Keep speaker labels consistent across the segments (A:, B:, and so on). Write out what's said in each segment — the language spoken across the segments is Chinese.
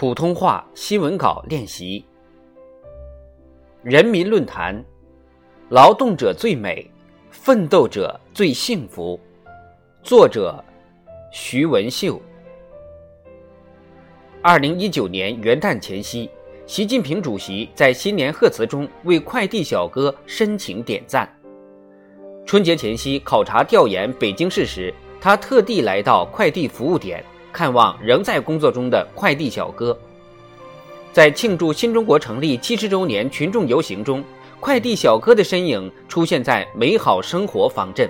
A: 普通话新闻稿练习。人民论坛：劳动者最美，奋斗者最幸福。作者：徐文秀。二零一九年元旦前夕，习近平主席在新年贺词中为快递小哥深情点赞。春节前夕考察调研北京市时，他特地来到快递服务点。看望仍在工作中的快递小哥，在庆祝新中国成立七十周年群众游行中，快递小哥的身影出现在美好生活方阵，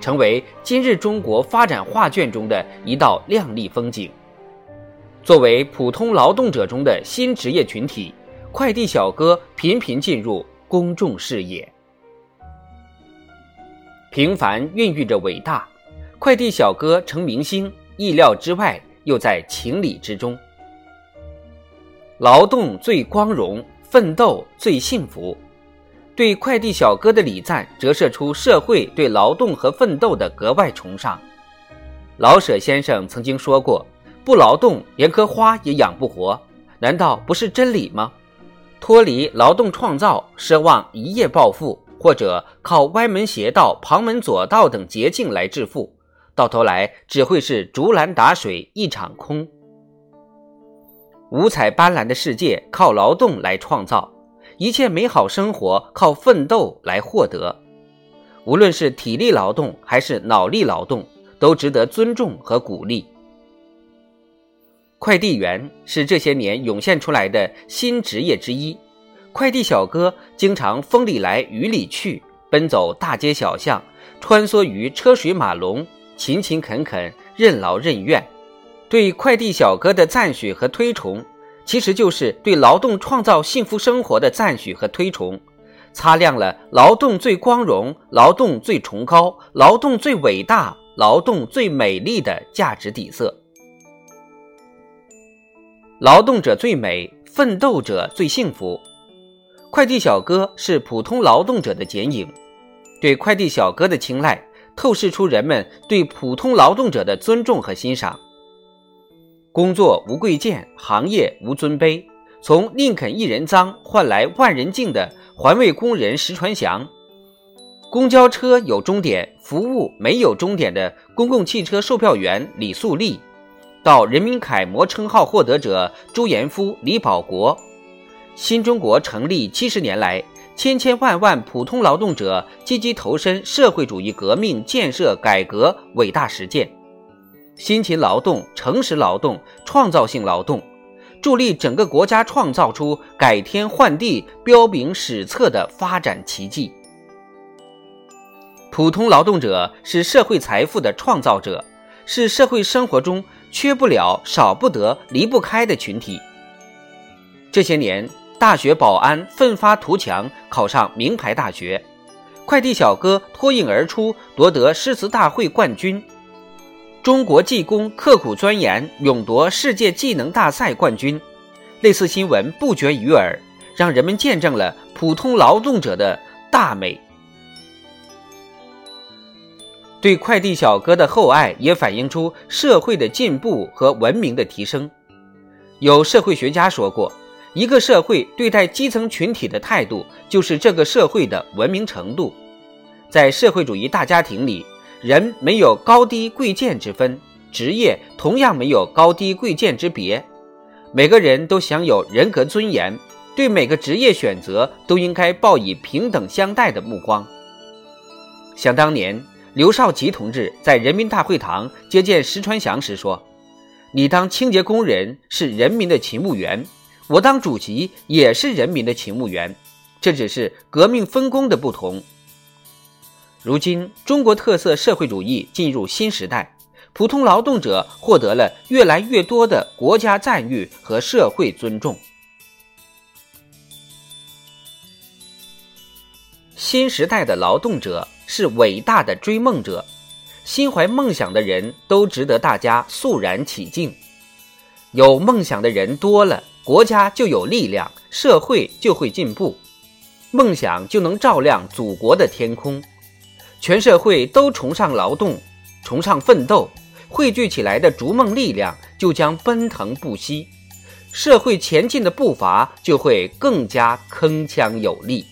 A: 成为今日中国发展画卷中的一道亮丽风景。作为普通劳动者中的新职业群体，快递小哥频频进入公众视野。平凡孕育着伟大，快递小哥成明星。意料之外，又在情理之中。劳动最光荣，奋斗最幸福。对快递小哥的礼赞，折射出社会对劳动和奋斗的格外崇尚。老舍先生曾经说过：“不劳动，连棵花也养不活。”难道不是真理吗？脱离劳动创造，奢望一夜暴富，或者靠歪门邪道、旁门左道等捷径来致富。到头来只会是竹篮打水一场空。五彩斑斓的世界靠劳动来创造，一切美好生活靠奋斗来获得。无论是体力劳动还是脑力劳动，都值得尊重和鼓励。快递员是这些年涌现出来的新职业之一。快递小哥经常风里来雨里去，奔走大街小巷，穿梭于车水马龙。勤勤恳恳，任劳任怨，对快递小哥的赞许和推崇，其实就是对劳动创造幸福生活的赞许和推崇，擦亮了劳动最光荣、劳动最崇高、劳动最伟大、劳动最美丽的价值底色。劳动者最美，奋斗者最幸福。快递小哥是普通劳动者的剪影，对快递小哥的青睐。透视出人们对普通劳动者的尊重和欣赏。工作无贵贱，行业无尊卑。从宁肯一人脏换来万人敬的环卫工人石传祥，公交车有终点，服务没有终点的公共汽车售票员李素丽，到人民楷模称号获得者朱延夫、李保国，新中国成立七十年来。千千万万普通劳动者积极投身社会主义革命建设改革伟大实践，辛勤劳动、诚实劳动、创造性劳动，助力整个国家创造出改天换地、彪炳史册的发展奇迹。普通劳动者是社会财富的创造者，是社会生活中缺不了、少不得、离不开的群体。这些年。大学保安奋发图强，考上名牌大学；快递小哥脱颖而出，夺得诗词大会冠军；中国技工刻苦钻研，勇夺世界技能大赛冠军。类似新闻不绝于耳，让人们见证了普通劳动者的大美。对快递小哥的厚爱，也反映出社会的进步和文明的提升。有社会学家说过。一个社会对待基层群体的态度，就是这个社会的文明程度。在社会主义大家庭里，人没有高低贵贱之分，职业同样没有高低贵贱之别，每个人都享有人格尊严，对每个职业选择都应该报以平等相待的目光。想当年，刘少奇同志在人民大会堂接见石川祥时说：“你当清洁工人是人民的勤务员。”我当主席也是人民的勤务员，这只是革命分工的不同。如今，中国特色社会主义进入新时代，普通劳动者获得了越来越多的国家赞誉和社会尊重。新时代的劳动者是伟大的追梦者，心怀梦想的人都值得大家肃然起敬。有梦想的人多了。国家就有力量，社会就会进步，梦想就能照亮祖国的天空。全社会都崇尚劳动，崇尚奋斗，汇聚起来的逐梦力量就将奔腾不息。社会前进的步伐就会更加铿锵有力。